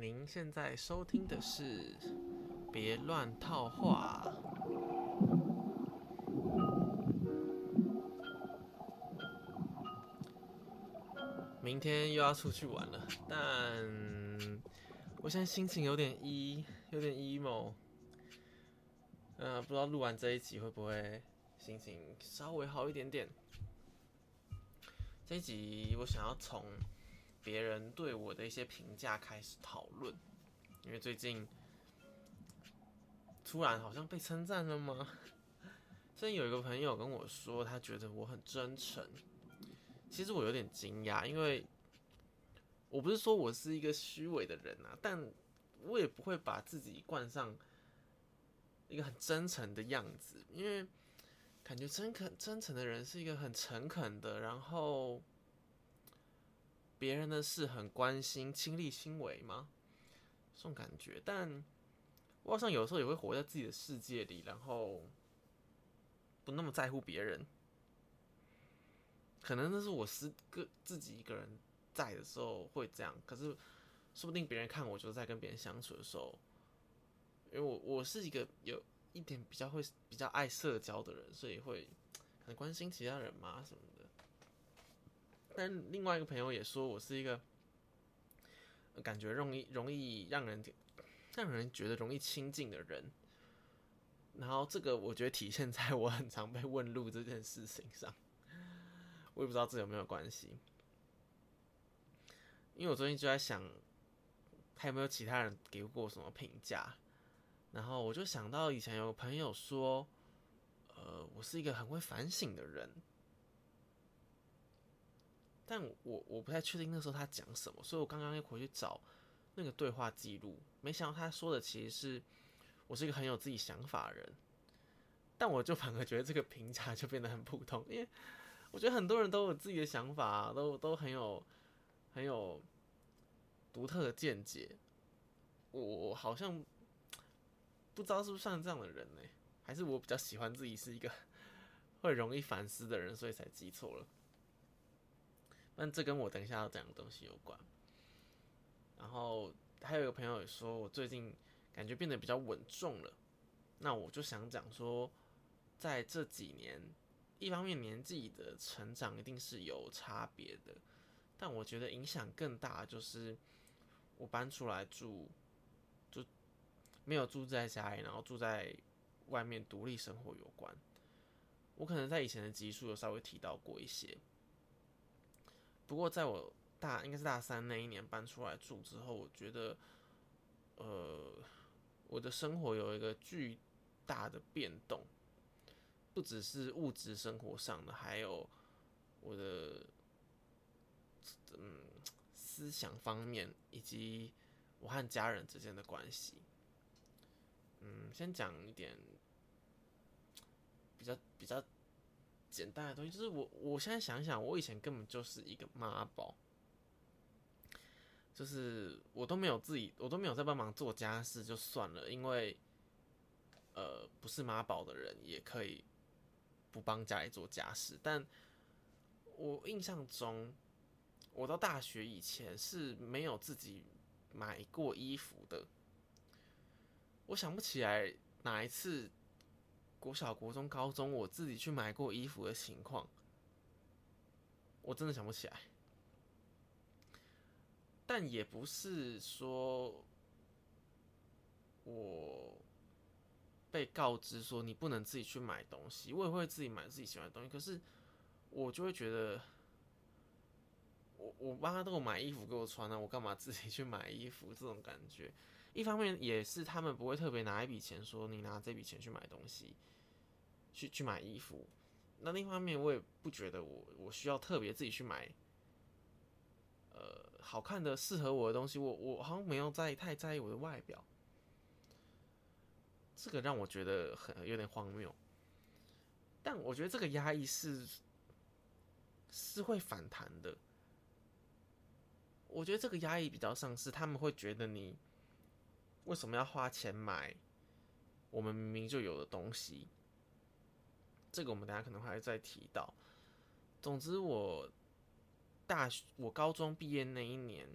您现在收听的是《别乱套话》。明天又要出去玩了，但我现在心情有点 e，有点 emo。呃，不知道录完这一集会不会心情稍微好一点点。这一集我想要从别人对我的一些评价开始讨论，因为最近突然好像被称赞了吗？最近有一个朋友跟我说，他觉得我很真诚。其实我有点惊讶，因为我不是说我是一个虚伪的人啊，但我也不会把自己冠上一个很真诚的样子，因为感觉真恳、真诚的人是一个很诚恳的，然后别人的事很关心、亲力亲为吗？这种感觉。但我好像有时候也会活在自己的世界里，然后不那么在乎别人。可能那是我是个自己一个人在的时候会这样，可是说不定别人看我就在跟别人相处的时候，因为我我是一个有一点比较会比较爱社交的人，所以会很关心其他人嘛什么。但另外一个朋友也说我是一个感觉容易容易让人让人觉得容易亲近的人，然后这个我觉得体现在我很常被问路这件事情上。我也不知道这有没有关系，因为我最近就在想，还有没有其他人给过我什么评价，然后我就想到以前有个朋友说，呃，我是一个很会反省的人，但我我不太确定那时候他讲什么，所以我刚刚又回去找那个对话记录，没想到他说的其实是我是一个很有自己想法的人，但我就反而觉得这个评价就变得很普通，因为。我觉得很多人都有自己的想法，都都很有很有独特的见解。我我好像不知道是不是像这样的人呢？还是我比较喜欢自己是一个 会容易反思的人，所以才记错了。但这跟我等一下要讲的东西有关。然后还有一个朋友也说我最近感觉变得比较稳重了。那我就想讲说，在这几年。一方面年纪的成长一定是有差别的，但我觉得影响更大就是我搬出来住，就没有住在家里，然后住在外面独立生活有关。我可能在以前的集数有稍微提到过一些，不过在我大应该是大三那一年搬出来住之后，我觉得呃我的生活有一个巨大的变动。不只是物质生活上的，还有我的嗯思想方面，以及我和家人之间的关系。嗯，先讲一点比较比较简单的东西，就是我我现在想想，我以前根本就是一个妈宝，就是我都没有自己，我都没有在帮忙做家事就算了，因为呃不是妈宝的人也可以。不帮家里做家事，但我印象中，我到大学以前是没有自己买过衣服的。我想不起来哪一次国小、国中、高中我自己去买过衣服的情况，我真的想不起来。但也不是说我。被告知说你不能自己去买东西，我也会自己买自己喜欢的东西。可是我就会觉得，我我妈都买衣服给我穿了，我干嘛自己去买衣服？这种感觉，一方面也是他们不会特别拿一笔钱说你拿这笔钱去买东西，去去买衣服。那另一方面，我也不觉得我我需要特别自己去买，呃，好看的适合我的东西。我我好像没有在太在意我的外表。这个让我觉得很有点荒谬，但我觉得这个压抑是是会反弹的。我觉得这个压抑比较像是他们会觉得你为什么要花钱买我们明明就有的东西？这个我们等下可能还会再提到。总之，我大学我高中毕业那一年，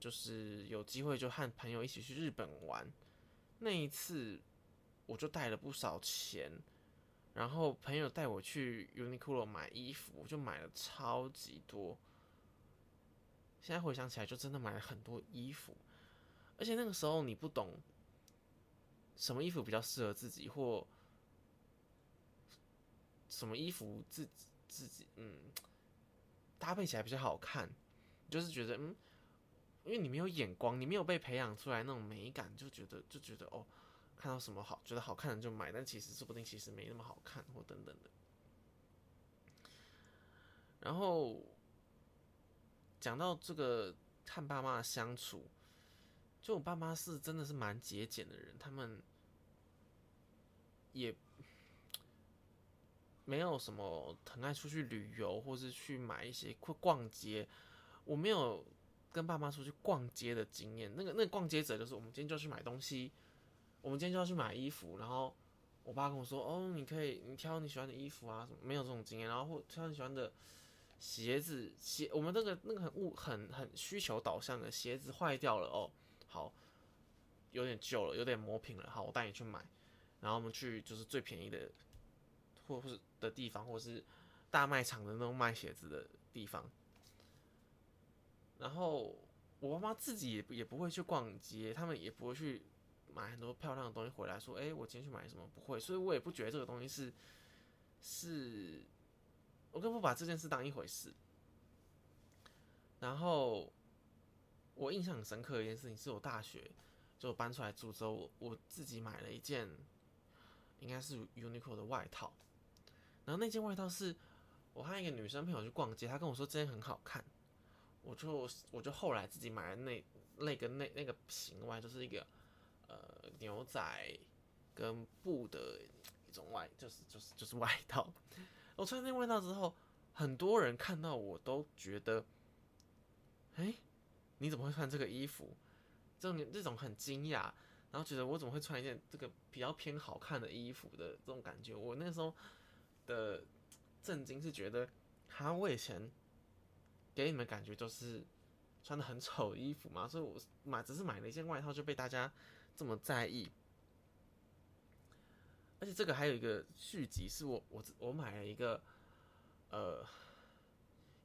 就是有机会就和朋友一起去日本玩，那一次我就带了不少钱，然后朋友带我去 Uniqlo 买衣服，我就买了超级多。现在回想起来，就真的买了很多衣服，而且那个时候你不懂什么衣服比较适合自己，或什么衣服自己自己嗯搭配起来比较好看，就是觉得嗯，因为你没有眼光，你没有被培养出来那种美感，就觉得就觉得哦，看到什么好觉得好看的就买，但其实说不定其实没那么好看或等等的，然后。讲到这个和爸妈的相处，就我爸妈是真的是蛮节俭的人，他们也没有什么很爱出去旅游，或是去买一些或逛街。我没有跟爸妈出去逛街的经验。那个那个逛街者就是我们今天就要去买东西，我们今天就要去买衣服，然后我爸跟我说：“哦，你可以你挑你喜欢的衣服啊。”什么没有这种经验，然后或挑你喜欢的。鞋子鞋，我们那个那个很物很很需求导向的鞋子坏掉了哦，好，有点旧了，有点磨平了，好，我带你去买，然后我们去就是最便宜的，或或是的地方，或是大卖场的那种卖鞋子的地方。然后我妈妈自己也也不会去逛街，他们也不会去买很多漂亮的东西回来，说，哎，我今天去买什么？不会，所以我也不觉得这个东西是是。我根本不把这件事当一回事。然后我印象很深刻的一件事情，是我大学就搬出来住之后，我我自己买了一件应该是 Uniqlo 的外套。然后那件外套是我和一个女生朋友去逛街，她跟我说这件很好看，我就我就后来自己买了那那个那那个型外，就是一个呃牛仔跟布的一种外，就是就是就是外套。我穿那外套之后，很多人看到我都觉得，哎，你怎么会穿这个衣服？这种这种很惊讶，然后觉得我怎么会穿一件这个比较偏好看的衣服的这种感觉。我那时候的震惊是觉得，哈，我以前给你们感觉就是穿的很丑的衣服嘛，所以我买只是买了一件外套就被大家这么在意。而且这个还有一个续集，是我我我买了一个，呃，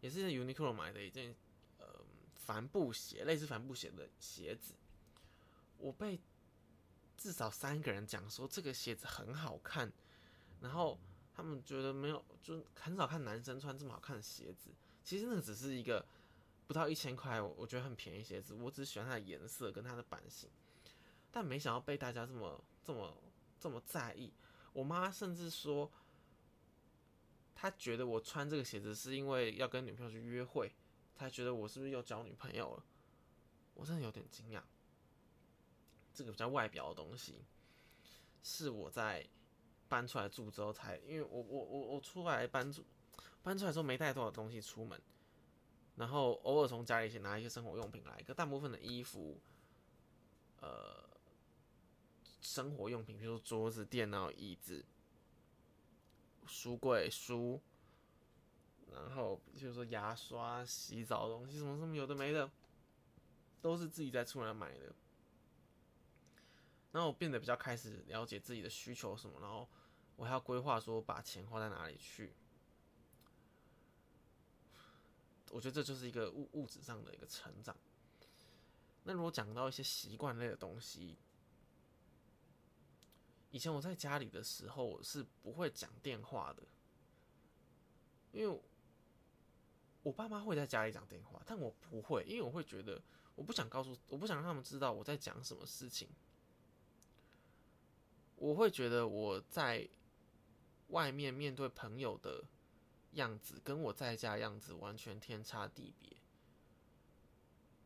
也是在 Uniqlo 买的一件，帆布鞋，类似帆布鞋的鞋子。我被至少三个人讲说这个鞋子很好看，然后他们觉得没有，就很少看男生穿这么好看的鞋子。其实那个只是一个不到一千块，我觉得很便宜鞋子，我只喜欢它的颜色跟它的版型，但没想到被大家这么这么。这么在意，我妈甚至说，她觉得我穿这个鞋子是因为要跟女朋友去约会，她觉得我是不是又交女朋友了？我真的有点惊讶。这个比较外表的东西，是我在搬出来住之后才，因为我我我我出来搬住，搬出来之后没带多少东西出门，然后偶尔从家里先拿一些生活用品来，可大部分的衣服，呃。生活用品，比如说桌子、电脑、椅子、书柜、书，然后就是说牙刷、洗澡的东西，什么什么有的没的，都是自己在出来买的。然后我变得比较开始了解自己的需求什么，然后我还要规划说把钱花在哪里去。我觉得这就是一个物物质上的一个成长。那如果讲到一些习惯类的东西，以前我在家里的时候，我是不会讲电话的，因为我爸妈会在家里讲电话，但我不会，因为我会觉得我不想告诉，我不想让他们知道我在讲什么事情。我会觉得我在外面面对朋友的样子，跟我在家样子完全天差地别。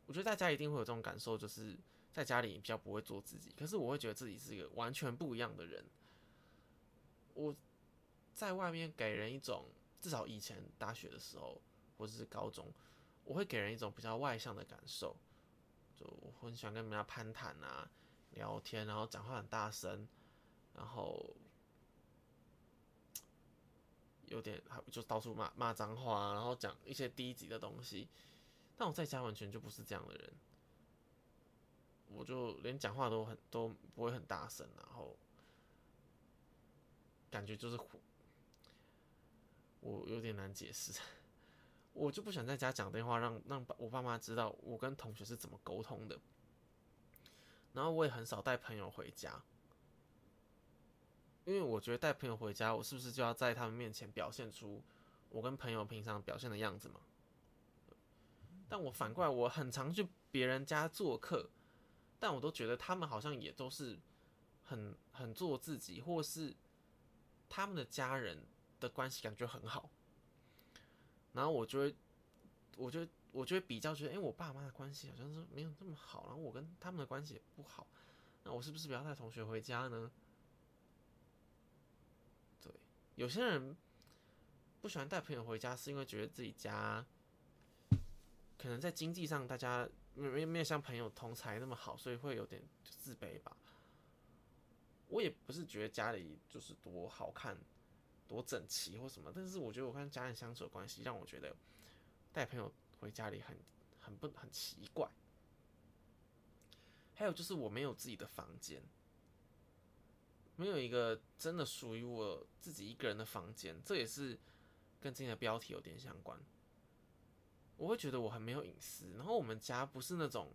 我觉得大家一定会有这种感受，就是。在家里比较不会做自己，可是我会觉得自己是一个完全不一样的人。我在外面给人一种，至少以前大学的时候或者是高中，我会给人一种比较外向的感受，就我很喜欢跟人家攀谈啊、聊天，然后讲话很大声，然后有点就到处骂骂脏话，然后讲一些低级的东西。但我在家完全就不是这样的人。我就连讲话都很都不会很大声，然后感觉就是我有点难解释，我就不想在家讲电话，让让我爸妈知道我跟同学是怎么沟通的。然后我也很少带朋友回家，因为我觉得带朋友回家，我是不是就要在他们面前表现出我跟朋友平常表现的样子嘛？但我反过来，我很常去别人家做客，但我都觉得他们好像也都是很很做自己，或是他们的家人的关系感觉很好，然后我就会，我就。我就会比较觉得，哎，我爸妈的关系好像是没有这么好，然后我跟他们的关系也不好，那我是不是不要带同学回家呢？对，有些人不喜欢带朋友回家，是因为觉得自己家可能在经济上大家没没没有像朋友同财那么好，所以会有点自卑吧。我也不是觉得家里就是多好看、多整齐或什么，但是我觉得我跟家人相处的关系让我觉得带朋友。回家里很很不很奇怪，还有就是我没有自己的房间，没有一个真的属于我自己一个人的房间，这也是跟今天的标题有点相关。我会觉得我很没有隐私，然后我们家不是那种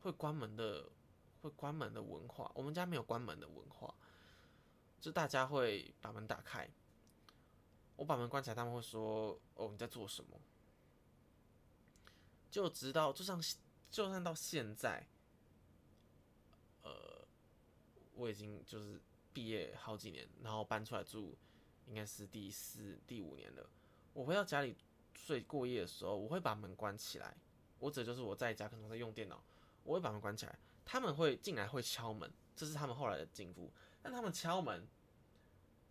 会关门的，会关门的文化，我们家没有关门的文化，就大家会把门打开，我把门关起来，他们会说：“哦，你在做什么？”就直到就像就算到现在，呃，我已经就是毕业好几年，然后搬出来住，应该是第四第五年了。我回到家里睡过夜的时候，我会把门关起来。我指就是我在家可能在用电脑，我会把门关起来。他们会进来会敲门，这是他们后来的进步。但他们敲门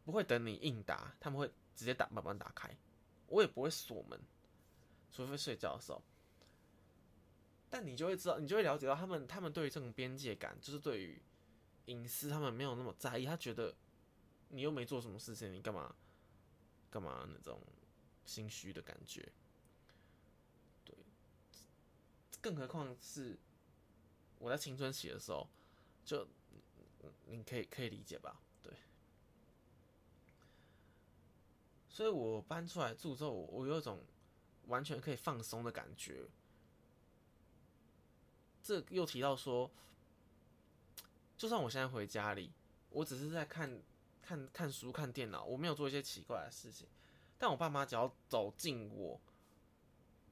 不会等你应答，他们会直接打把门打开。我也不会锁门，除非睡觉的时候。但你就会知道，你就会了解到他们，他们对于这种边界感，就是对于隐私，他们没有那么在意。他觉得你又没做什么事情，你干嘛干嘛那种心虚的感觉。对，更何况是我在青春期的时候，就你可以可以理解吧？对，所以我搬出来住之后，我有一种完全可以放松的感觉。这又提到说，就算我现在回家里，我只是在看看看书、看电脑，我没有做一些奇怪的事情，但我爸妈只要走近我，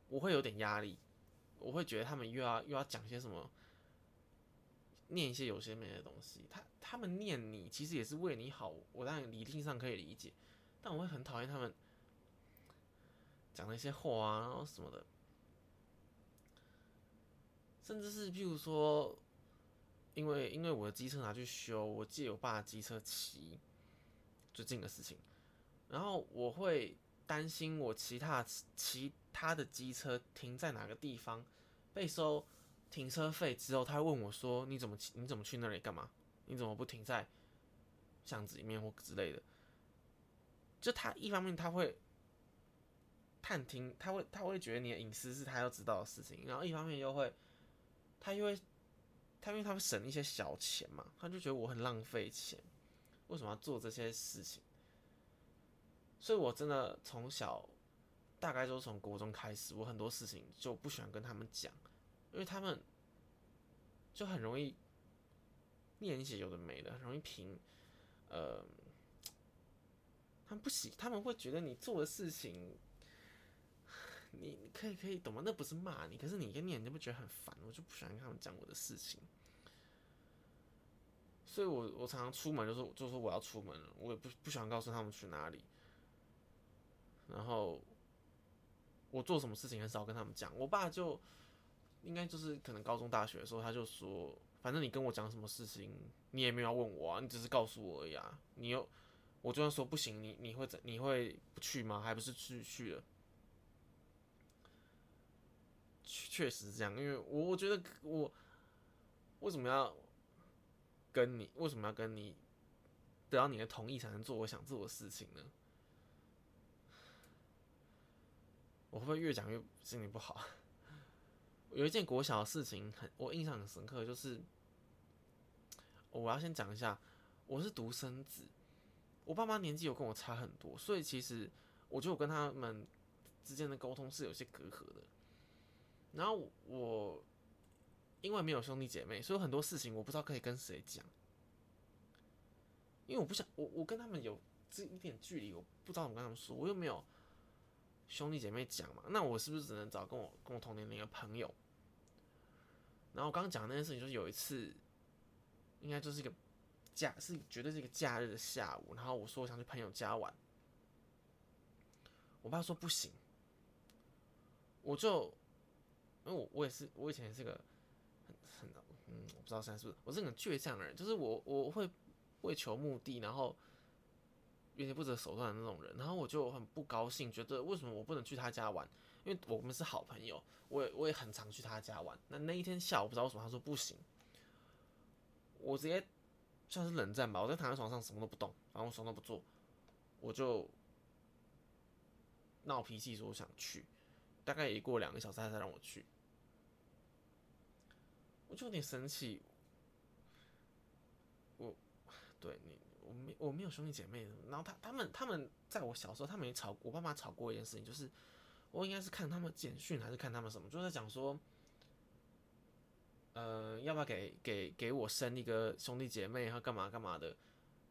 我会有点压力，我会觉得他们又要又要讲些什么，念一些有些没的东西。他他们念你，其实也是为你好，我当然理性上可以理解，但我会很讨厌他们讲那些话啊，然后什么的。甚至是，譬如说，因为因为我的机车拿去修，我借我爸的机车骑，最近的事情，然后我会担心我其他其他的机车停在哪个地方被收停车费之后，他会问我说：“你怎么你怎么去那里干嘛？你怎么不停在巷子里面或之类的？”就他一方面他会探听，他会他会觉得你的隐私是他要知道的事情，然后一方面又会。他因为，他因为他会省一些小钱嘛，他就觉得我很浪费钱，为什么要做这些事情？所以我真的从小，大概就是从国中开始，我很多事情就不喜欢跟他们讲，因为他们就很容易念一些有的没的，很容易评，呃，他们不喜，他们会觉得你做的事情。你可以可以懂吗？那不是骂你，可是你一念你就不觉得很烦？我就不喜欢跟他们讲我的事情，所以我我常常出门就是就说我要出门了，我也不不喜欢告诉他们去哪里。然后我做什么事情很少跟他们讲。我爸就应该就是可能高中大学的时候，他就说，反正你跟我讲什么事情，你也没有要问我啊，你只是告诉我而已啊。你又我就算说不行，你你会怎你会不去吗？还不是去去了。确实这样，因为我我觉得我为什么要跟你？为什么要跟你得到你的同意才能做我想做的事情呢？我会不会越讲越心里不好？有一件国小的事情很我印象很深刻，就是我要先讲一下，我是独生子，我爸妈年纪有跟我差很多，所以其实我觉得我跟他们之间的沟通是有些隔阂的。然后我因为没有兄弟姐妹，所以很多事情我不知道可以跟谁讲，因为我不想我我跟他们有这一点距离，我不知道怎么跟他们说，我又没有。兄弟姐妹讲嘛，那我是不是只能找跟我跟我同年龄的朋友？然后我刚刚讲那件事情，就是有一次，应该就是一个假，是绝对是一个假日的下午。然后我说我想去朋友家玩，我爸说不行，我就因为我我也是我以前也是个很很嗯，我不知道现在是不是我是很倔强的人，就是我我会为求目的，然后。有些不择手段的那种人，然后我就很不高兴，觉得为什么我不能去他家玩？因为我们是好朋友，我也我也很常去他家玩。那那一天下午不知道为什么他说不行，我直接算是冷战吧。我在躺在床上什么都不动，然后我什么都不做，我就闹脾气说我想去。大概也过两个小时他才让我去，我就有点生气。我对你。我没我没有兄弟姐妹，然后他他们他们在我小时候，他们也吵，我爸妈吵过一件事情，就是我应该是看他们简讯还是看他们什么，就在讲说，呃，要不要给给给我生一个兄弟姐妹，然后干嘛干嘛的，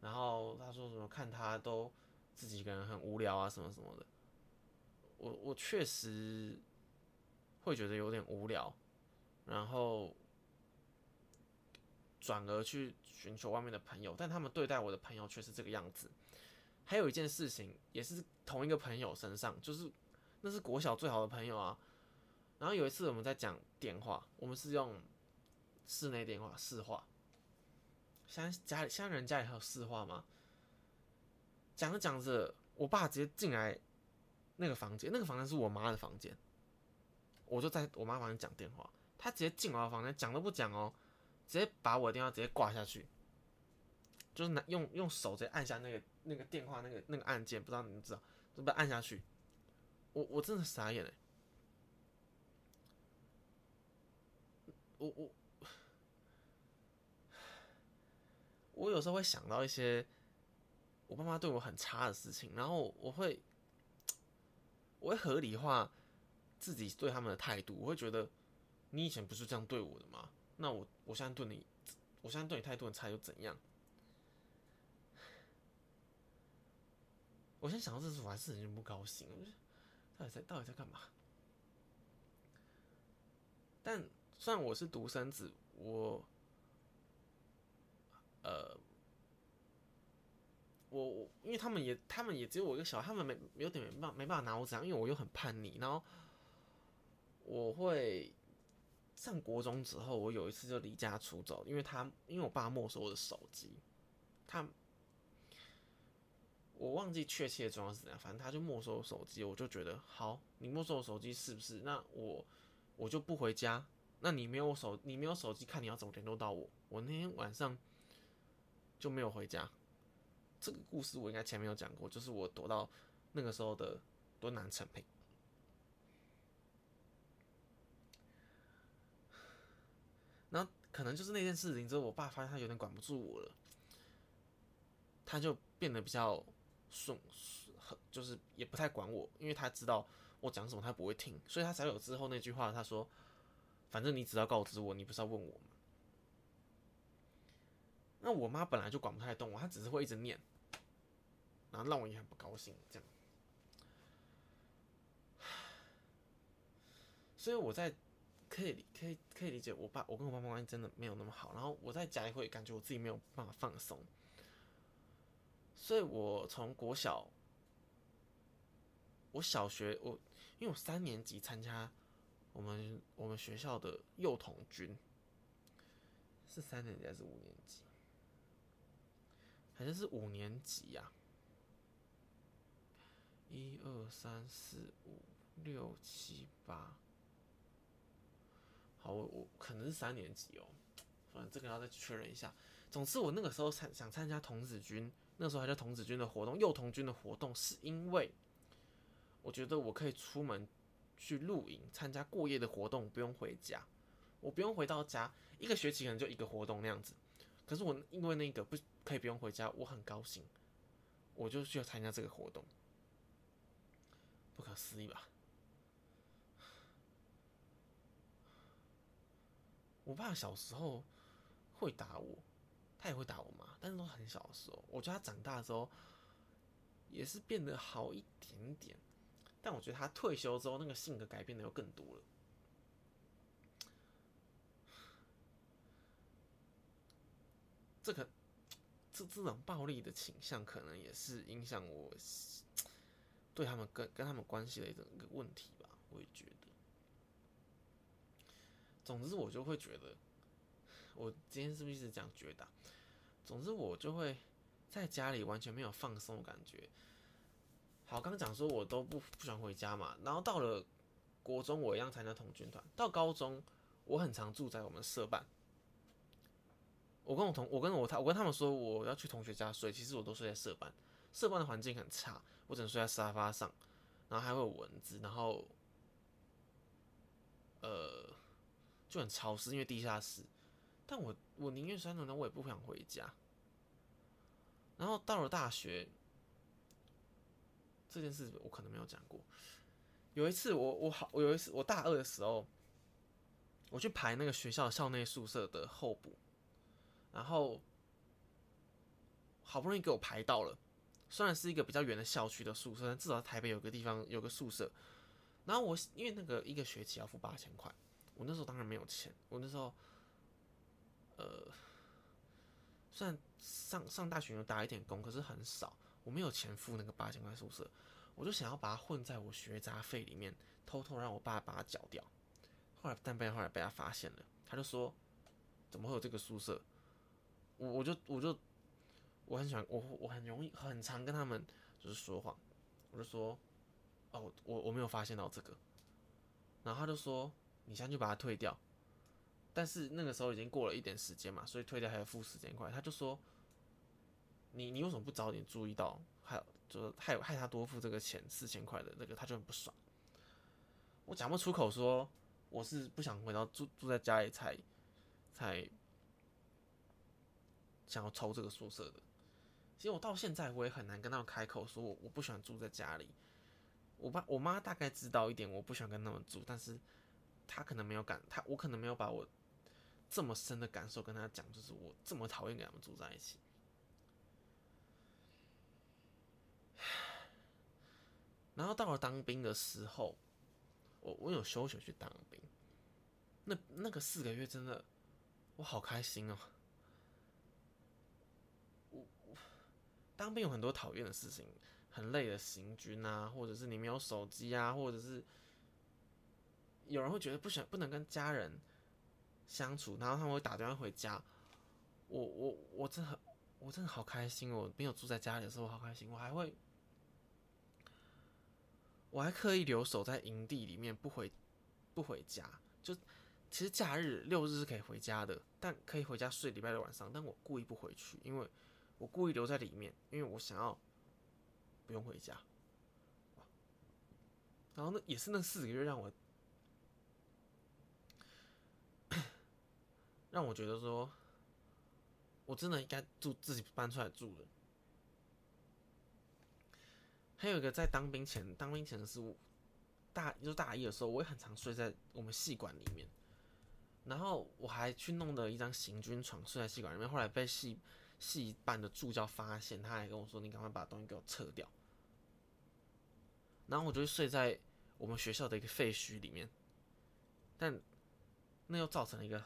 然后他说什么看他都自己一个人很无聊啊什么什么的，我我确实会觉得有点无聊，然后。转而去寻求外面的朋友，但他们对待我的朋友却是这个样子。还有一件事情，也是同一个朋友身上，就是那是国小最好的朋友啊。然后有一次我们在讲电话，我们是用室内电话市话。现在家里现在人家里还有市话吗？讲着讲着，我爸直接进来那个房间，那个房间是我妈的房间，我就在我妈房间讲电话，他直接进我的房间，讲都不讲哦。直接把我的电话直接挂下去，就是拿用用手直接按下那个那个电话那个那个按键，不知道你们知道，就把按下去。我我真的傻眼哎！我我我有时候会想到一些我爸妈对我很差的事情，然后我会我会合理化自己对他们的态度，我会觉得你以前不是这样对我的吗？那我我现在对你，我现在对你态度很差又怎样？我现在想到这事，我还是很不高兴。我到底在到底在干嘛？但虽然我是独生子，我，呃，我我因为他们也他们也只有我一个小孩，他们没有点没办没办法拿我怎样，因为我又很叛逆，然后我会。上国中之后，我有一次就离家出走，因为他因为我爸没收我的手机，他我忘记确切的状况是怎样，反正他就没收我手机，我就觉得好，你没收我手机是不是？那我我就不回家，那你没有手，你没有手机，看你要怎么联络到我。我那天晚上就没有回家。这个故事我应该前面有讲过，就是我躲到那个时候的敦南成品。然后可能就是那件事情之后，我爸发现他有点管不住我了，他就变得比较顺，就是也不太管我，因为他知道我讲什么他不会听，所以他才有之后那句话，他说：“反正你只要告知我，你不是要问我吗？”那我妈本来就管不太动我，她只是会一直念，然后让我也很不高兴，这样。所以我在。可以可以可以理解，我爸我跟我爸妈关系真的没有那么好，然后我在家里会感觉我自己没有办法放松，所以我从国小，我小学我因为我三年级参加我们我们学校的幼童军，是三年级还是五年级？好像是五年级呀，一二三四五六七八。我我可能是三年级哦，反正这个要再确认一下。总之，我那个时候参想参加童子军，那时候还叫童子军的活动，幼童军的活动，是因为我觉得我可以出门去露营，参加过夜的活动，不用回家。我不用回到家，一个学期可能就一个活动那样子。可是我因为那个不可以不用回家，我很高兴，我就去参加这个活动。不可思议吧？我爸小时候会打我，他也会打我妈，但是都很小的时候。我觉得他长大之后也是变得好一点点，但我觉得他退休之后那个性格改变的又更多了。这个这这种暴力的倾向，可能也是影响我 对他们跟跟他们关系的一个一个问题吧。我也觉得。总之，我就会觉得，我今天是不是一直讲觉得？总之，我就会在家里完全没有放松的感觉。好，刚讲说我都不不喜欢回家嘛，然后到了国中，我一样参加童军团。到高中，我很常住在我们社办。我跟我同我跟我他我跟他们说我要去同学家睡，其实我都睡在社办。社办的环境很差，我只能睡在沙发上，然后还会有蚊子，然后，呃。就很潮湿，因为地下室。但我我宁愿三轮的，我也不想回家。然后到了大学，这件事我可能没有讲过。有一次，我我好，我有一次我大二的时候，我去排那个学校校内宿舍的候补，然后好不容易给我排到了。虽然是一个比较远的校区的宿舍，但至少台北有个地方有个宿舍。然后我因为那个一个学期要付八千块。我那时候当然没有钱，我那时候，呃，虽然上上大学有打一点工，可是很少，我没有钱付那个八千块宿舍，我就想要把它混在我学杂费里面，偷偷让我爸把它缴掉。后来但被后来被他发现了，他就说，怎么会有这个宿舍？我我就我就我很喜欢我我很容易很常跟他们就是说谎，我就说，哦我我没有发现到这个，然后他就说。你先去把它退掉，但是那个时候已经过了一点时间嘛，所以退掉还要付时间块。他就说，你你为什么不早点注意到？还有就是害害他多付这个钱四千块的那个，他就很不爽。我讲不出口说我是不想回到住住在家里才才想要抽这个宿舍的。其实我到现在我也很难跟他们开口说我我不喜欢住在家里。我爸我妈大概知道一点，我不喜欢跟他们住，但是。他可能没有感，他我可能没有把我这么深的感受跟他讲，就是我这么讨厌跟他们住在一起。然后到了当兵的时候，我我有休学去当兵，那那个四个月真的我好开心哦。我当兵有很多讨厌的事情，很累的行军啊，或者是你没有手机啊，或者是。有人会觉得不想不能跟家人相处，然后他们会打电话回家。我我我真的我真的好开心哦！没有住在家里的时候，我好开心。我还会，我还刻意留守在营地里面，不回不回家。就其实假日六日是可以回家的，但可以回家睡礼拜六晚上。但我故意不回去，因为我故意留在里面，因为我想要不用回家。然后那也是那四个月让我。让我觉得说，我真的应该住自己搬出来住的。还有一个在当兵前，当兵前的是大，就大一的时候，我也很常睡在我们系馆里面。然后我还去弄了一张行军床睡在戏馆里面，后来被戏戏班的助教发现，他还跟我说：“你赶快把东西给我撤掉。”然后我就睡在我们学校的一个废墟里面，但那又造成了一个。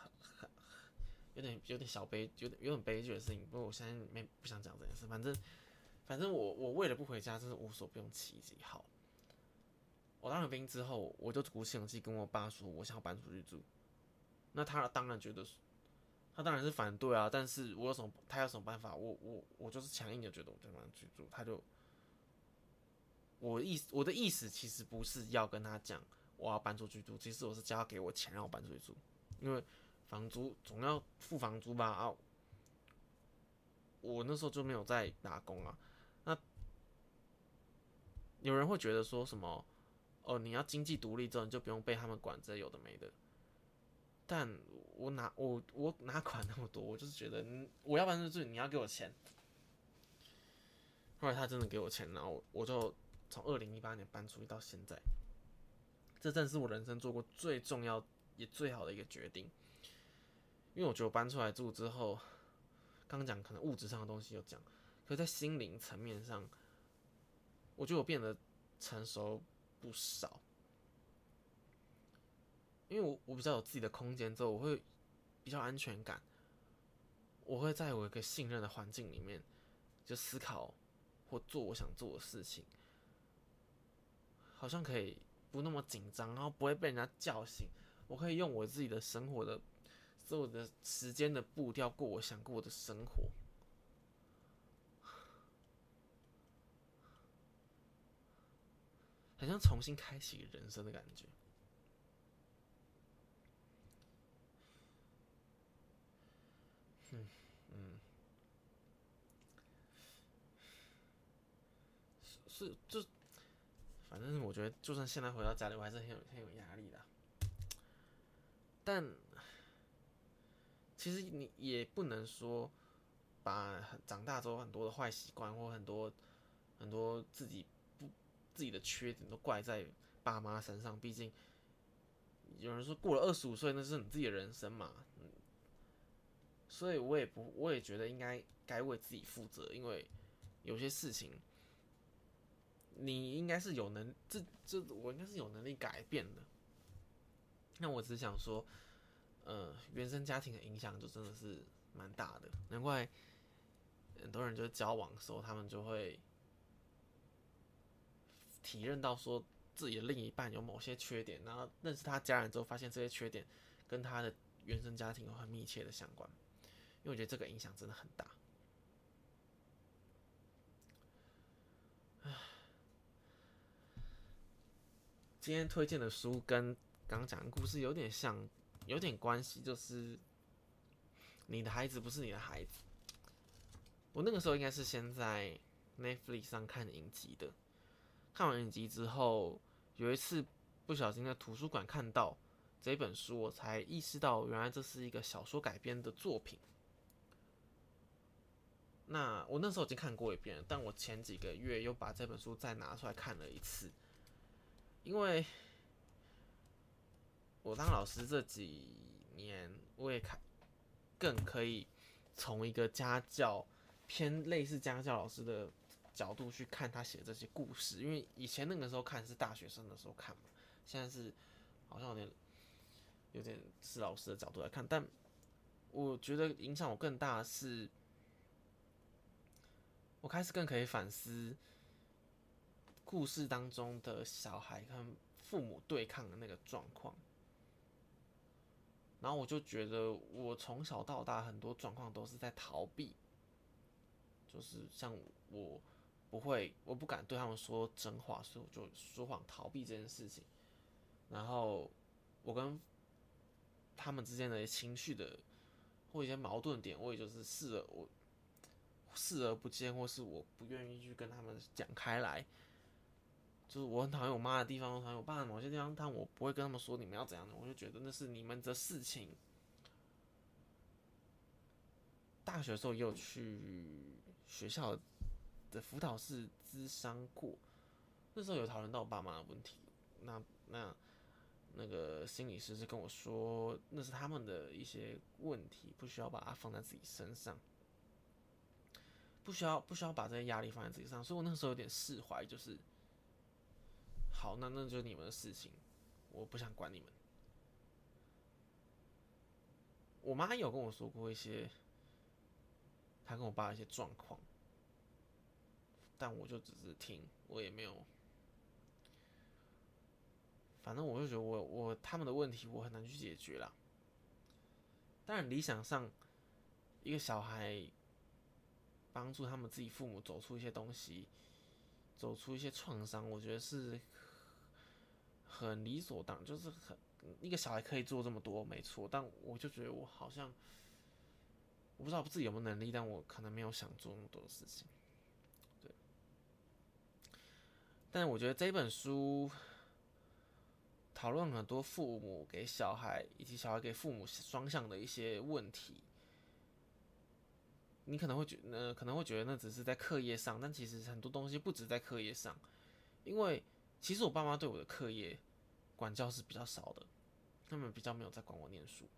有点有点小悲，有点有点悲剧的事情。不过我现在没不想讲这件事。反正反正我我为了不回家，真是无所不用其极。好，我当了兵之后，我就鼓起勇气跟我爸说，我想要搬出去住。那他当然觉得，他当然是反对啊。但是我有什么，他有什么办法？我我我就是强硬的觉得我在搬出去住。他就，我意思我的意思其实不是要跟他讲我要搬出去住，其实我是叫他给我钱让我搬出去住，因为。房租总要付房租吧啊！我那时候就没有在打工啊。那有人会觉得说什么？哦，你要经济独立之后，你就不用被他们管这有的没的。但我哪我我哪管那么多？我就是觉得，我要不然就是你要给我钱。后来他真的给我钱，然后我就从二零一八年搬出去到现在，这正是我人生做过最重要也最好的一个决定。因为我觉得我搬出来住之后，刚讲可能物质上的东西有讲，可是在心灵层面上，我觉得我变得成熟不少。因为我我比较有自己的空间之后，我会比较安全感。我会在我一个信任的环境里面，就思考或做我想做的事情，好像可以不那么紧张，然后不会被人家叫醒。我可以用我自己的生活的做的时间的步调过我想过的生活，好像重新开启人生的感觉。是，就反正我觉得，就算现在回到家里，我还是很有很有压力的。但其实你也不能说把长大之后很多的坏习惯或很多很多自己不自己的缺点都怪在爸妈身上。毕竟有人说过了二十五岁那是你自己的人生嘛，嗯，所以我也不，我也觉得应该该为自己负责，因为有些事情。你应该是有能，这这我应该是有能力改变的。那我只想说，呃，原生家庭的影响就真的是蛮大的，难怪很多人就是交往的时候，他们就会体认到说自己的另一半有某些缺点，然后认识他家人之后，发现这些缺点跟他的原生家庭有很密切的相关，因为我觉得这个影响真的很大。今天推荐的书跟刚讲的故事有点像，有点关系，就是你的孩子不是你的孩子。我那个时候应该是先在 Netflix 上看影集的，看完影集之后，有一次不小心在图书馆看到这本书，我才意识到原来这是一个小说改编的作品。那我那时候已经看过一遍了，但我前几个月又把这本书再拿出来看了一次。因为我当老师这几年，我也看更可以从一个家教偏类似家教老师的角度去看他写这些故事。因为以前那个时候看是大学生的时候看嘛，现在是好像有点有点是老师的角度来看。但我觉得影响我更大的是，我开始更可以反思。故事当中的小孩跟父母对抗的那个状况，然后我就觉得我从小到大很多状况都是在逃避，就是像我不会，我不敢对他们说真话，所以我就说谎逃避这件事情。然后我跟他们之间的情绪的或一些矛盾点，我也就是视而我视而不见，或是我不愿意去跟他们讲开来。就是我很讨厌我妈的地方，我讨厌我爸的某些地方，但我不会跟他们说你们要怎样的，我就觉得那是你们的事情。大学的时候也有去学校的辅导室咨商过，那时候有讨论到我爸妈的问题，那那那个心理师是跟我说，那是他们的一些问题，不需要把它放在自己身上，不需要不需要把这些压力放在自己上，所以我那时候有点释怀，就是。好，那那就是你们的事情，我不想管你们。我妈有跟我说过一些，她跟我爸一些状况，但我就只是听，我也没有。反正我就觉得我我他们的问题我很难去解决啦。当然理想上，一个小孩帮助他们自己父母走出一些东西，走出一些创伤，我觉得是。很理所当然，就是很一个小孩可以做这么多，没错。但我就觉得我好像，我不知道自己有没有能力，但我可能没有想做那么多的事情。对。但我觉得这本书讨论很多父母给小孩以及小孩给父母双向的一些问题。你可能会觉呃可能会觉得那只是在课业上，但其实很多东西不止在课业上，因为其实我爸妈对我的课业管教是比较少的，他们比较没有在管我念书，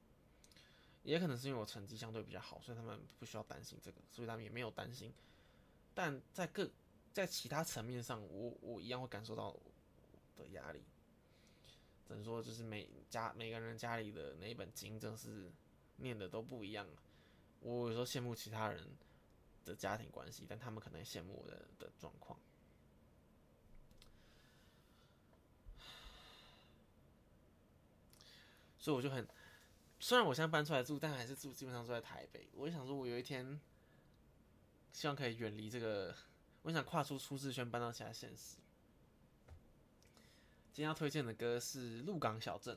也可能是因为我成绩相对比较好，所以他们不需要担心这个，所以他们也没有担心。但在各在其他层面上，我我一样会感受到的压力。只能说就是每家每个人家里的那一本经，真是念的都不一样。我有时候羡慕其他人的家庭关系，但他们可能羡慕我的的状况。所以我就很，虽然我现在搬出来住，但还是住基本上住在台北。我就想说，我有一天希望可以远离这个，我想跨出舒适圈，搬到其他现实。今天要推荐的歌是《鹿港小镇》，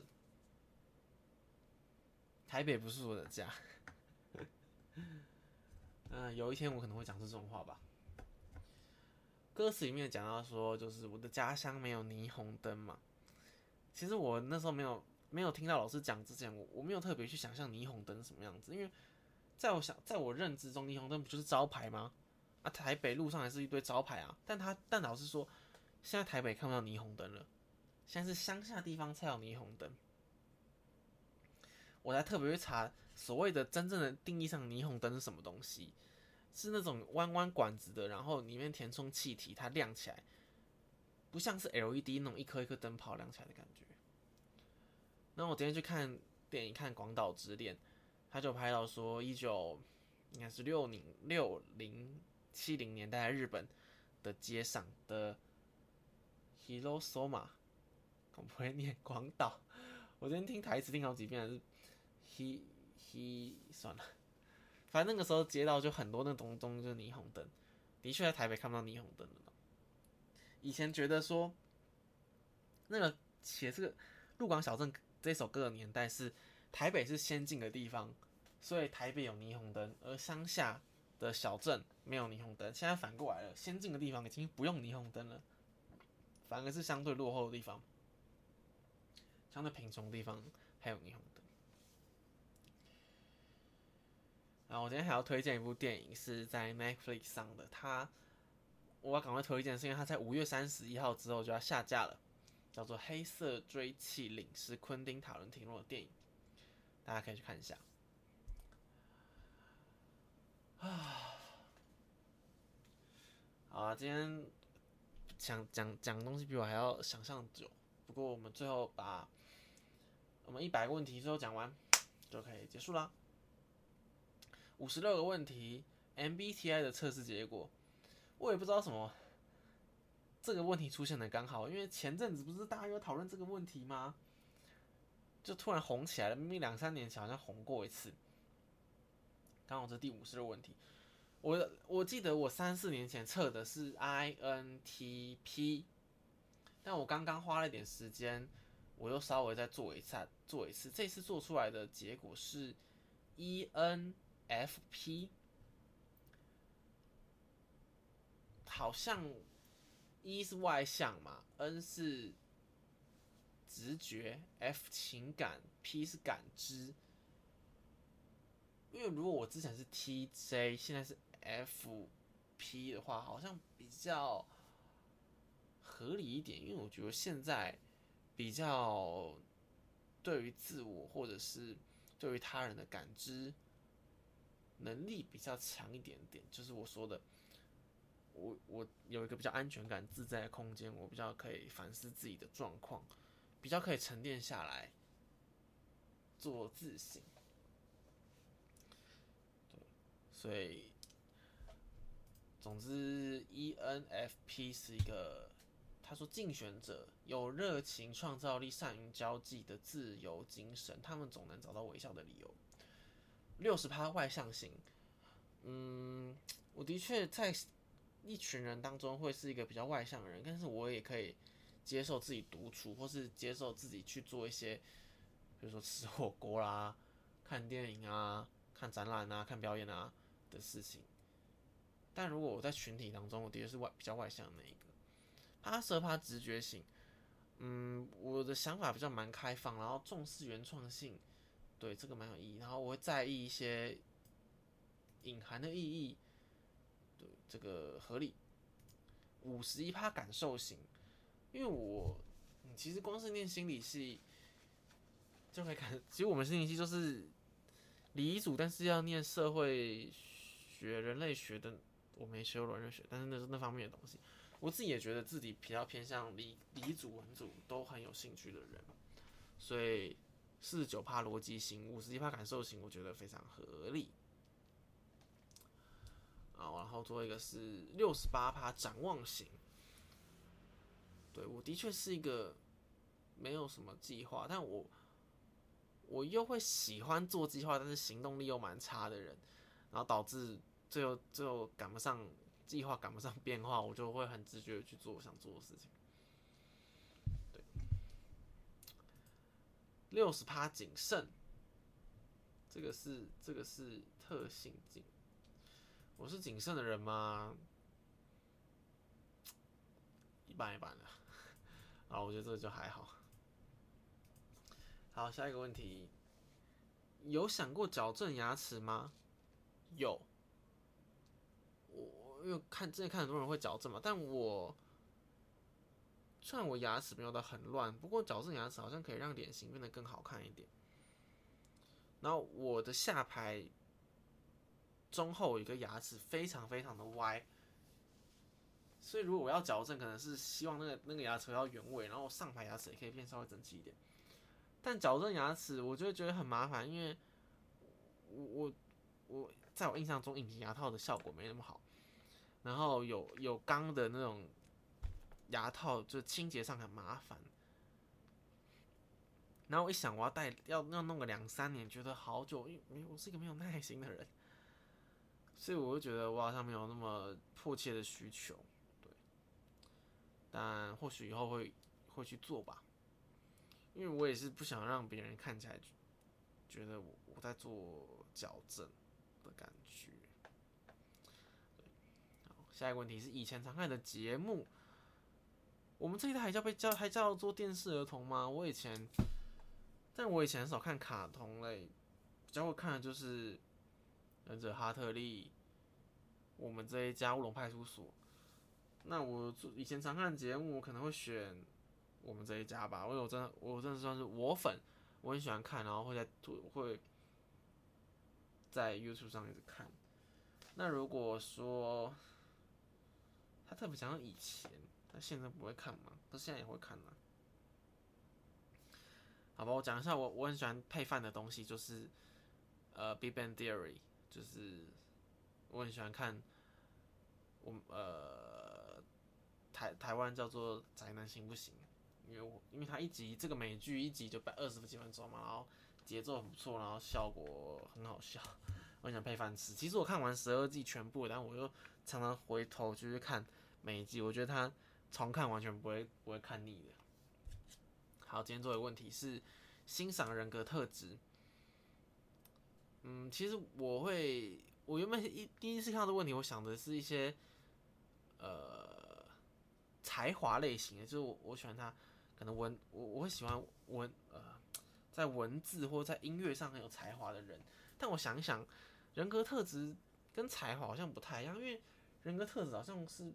台北不是我的家。嗯，有一天我可能会讲出这种话吧。歌词里面讲到说，就是我的家乡没有霓虹灯嘛。其实我那时候没有没有听到老师讲之前，我我没有特别去想象霓虹灯什么样子，因为在我想在我认知中，霓虹灯不就是招牌吗？啊，台北路上还是一堆招牌啊。但他但老师说，现在台北看不到霓虹灯了，现在是乡下地方才有霓虹灯。我才特别去查所谓的真正的定义上霓虹灯是什么东西，是那种弯弯管子的，然后里面填充气体，它亮起来，不像是 LED 那种一颗一颗灯泡亮起来的感觉。那我今天去看电影，看《广岛之恋》，他就拍到说，一九应该是六零六零七零年代日本的街上的 Hirosoma，我不会念广岛，我今天听台词听好几遍是。he he 算了，反正那个时候街道就很多那种东就是霓虹灯，的确在台北看不到霓虹灯了。以前觉得说，那个写这个《鹿港小镇》这首歌的年代是台北是先进的地方，所以台北有霓虹灯，而乡下的小镇没有霓虹灯。现在反过来了，先进的地方已经不用霓虹灯了，反而是相对落后的地方，相对贫穷的地方还有霓虹。然后我今天还要推荐一部电影，是在 Netflix 上的。它我要赶快推荐，是因为它在五月三十一号之后就要下架了，叫做《黑色追气领》，是昆汀塔伦提诺的电影，大家可以去看一下。啊，好啊，今天想讲讲东西比我还要想象久，不过我们最后把我们一百个问题最后讲完就可以结束啦。五十六个问题，MBTI 的测试结果，我也不知道什么。这个问题出现的刚好，因为前阵子不是大家有讨论这个问题吗？就突然红起来了，明明两三年前好像红过一次。刚好这第五十六问题，我我记得我三四年前测的是 INTP，但我刚刚花了一点时间，我又稍微再做一下，做一次，这次做出来的结果是 EN。F P 好像一是外向嘛，N 是直觉，F 情感，P 是感知。因为如果我之前是 T J，现在是 F P 的话，好像比较合理一点。因为我觉得现在比较对于自我或者是对于他人的感知。能力比较强一点点，就是我说的，我我有一个比较安全感、自在的空间，我比较可以反思自己的状况，比较可以沉淀下来做自省。对，所以总之，ENFP 是一个他说竞选者有热情、创造力、善于交际的自由精神，他们总能找到微笑的理由。六十趴外向型，嗯，我的确在一群人当中会是一个比较外向的人，但是我也可以接受自己独处，或是接受自己去做一些，比如说吃火锅啦、看电影啊、看展览啊、看表演啊的事情。但如果我在群体当中，我的确是外比较外向的那一个。八十趴直觉型，嗯，我的想法比较蛮开放，然后重视原创性，对这个蛮有意义。然后我会在意一些隐含的意义，这个合理。五十一趴感受型，因为我其实光是念心理系就可以感，其实我们心理系就是理组，但是要念社会学、人类学的，我没学过人类学，但是那是那方面的东西。我自己也觉得自己比较偏向理理组、文组都很有兴趣的人，所以四十九趴逻辑型，五十一趴感受型，我觉得非常合理。啊，然后做一个是六十八趴展望型，对我的确是一个没有什么计划，但我我又会喜欢做计划，但是行动力又蛮差的人，然后导致最后最后赶不上。计划赶不上变化，我就会很直觉的去做我想做的事情。对，六十趴谨慎，这个是这个是特性谨，我是谨慎的人吗？一般一般的，啊，我觉得这个就还好。好，下一个问题，有想过矫正牙齿吗？有。我因为看之前看很多人会矫正嘛，但我虽然我牙齿没有到很乱，不过矫正牙齿好像可以让脸型变得更好看一点。然后我的下排中后一个牙齿非常非常的歪，所以如果我要矫正，可能是希望那个那个牙齿要原位，然后上排牙齿也可以变稍微整齐一点。但矫正牙齿我就会觉得很麻烦，因为我我我在我印象中隐形牙套的效果没那么好。然后有有钢的那种牙套，就清洁上很麻烦。然后我一想，我要戴要要弄个两三年，觉得好久，因为我是一个没有耐心的人，所以我就觉得我好像没有那么迫切的需求，对。但或许以后会会去做吧，因为我也是不想让别人看起来觉得我我在做矫正的感觉。下一个问题是以前常看的节目，我们这一代还叫被叫还叫做电视儿童吗？我以前，但我以前很少看卡通类，比较会看的就是《忍者哈特利》，我们这一家乌龙派出所。那我以前常看的节目，我可能会选我们这一家吧，因为我真的我真的算是我粉，我很喜欢看，然后会在会在 YouTube 上一直看。那如果说，他特别讲到以前，他现在不会看吗？他现在也会看吗。好吧，我讲一下我我很喜欢配饭的东西，就是呃《Big Bang Theory》，就是我很喜欢看，我呃台台湾叫做《宅男行不行》，因为我因为他一集这个美剧一集就百二十几分钟嘛，然后节奏很不错，然后效果很好笑，我很想配饭吃。其实我看完十二季全部，但我又常常回头就是看。每一季，我觉得他重看完全不会不会看腻的。好，今天做的问题是欣赏人格特质。嗯，其实我会，我原本一第一次看到这个问题，我想的是一些呃才华类型的，就是我我喜欢他可能文我我会喜欢文呃在文字或者在音乐上很有才华的人。但我想一想，人格特质跟才华好像不太一样，因为人格特质好像是。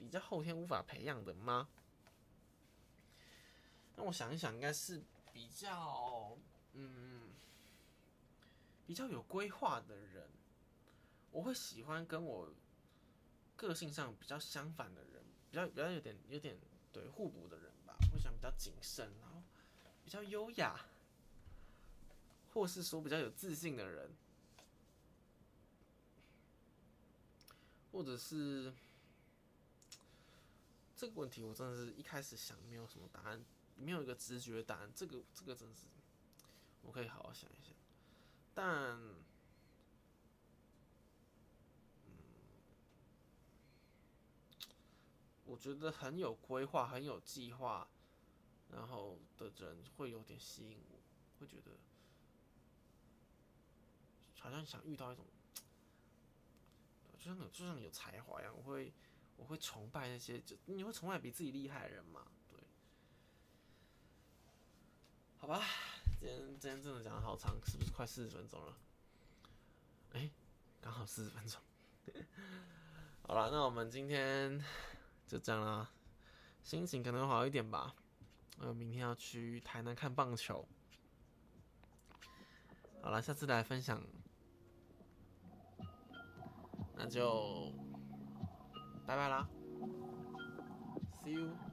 比较后天无法培养的吗？那我想一想，应该是比较嗯比较有规划的人。我会喜欢跟我个性上比较相反的人，比较比较有点有点对互补的人吧。我想比较谨慎，然后比较优雅，或是说比较有自信的人，或者是。这个问题我真的是一开始想没有什么答案，没有一个直觉答案。这个这个真是，我可以好好想一想。但，嗯，我觉得很有规划、很有计划，然后的人会有点吸引我，会觉得好像想遇到一种，就像有就像有才华一样，我会。我会崇拜那些，就你会崇拜比自己厉害的人嘛？对，好吧，今天今天真的讲的好长，是不是快四十分钟了？哎、刚好四十分钟。好了，那我们今天就这样啦，心情可能会好一点吧。呃，明天要去台南看棒球。好了，下次来分享，那就拜拜啦，See you。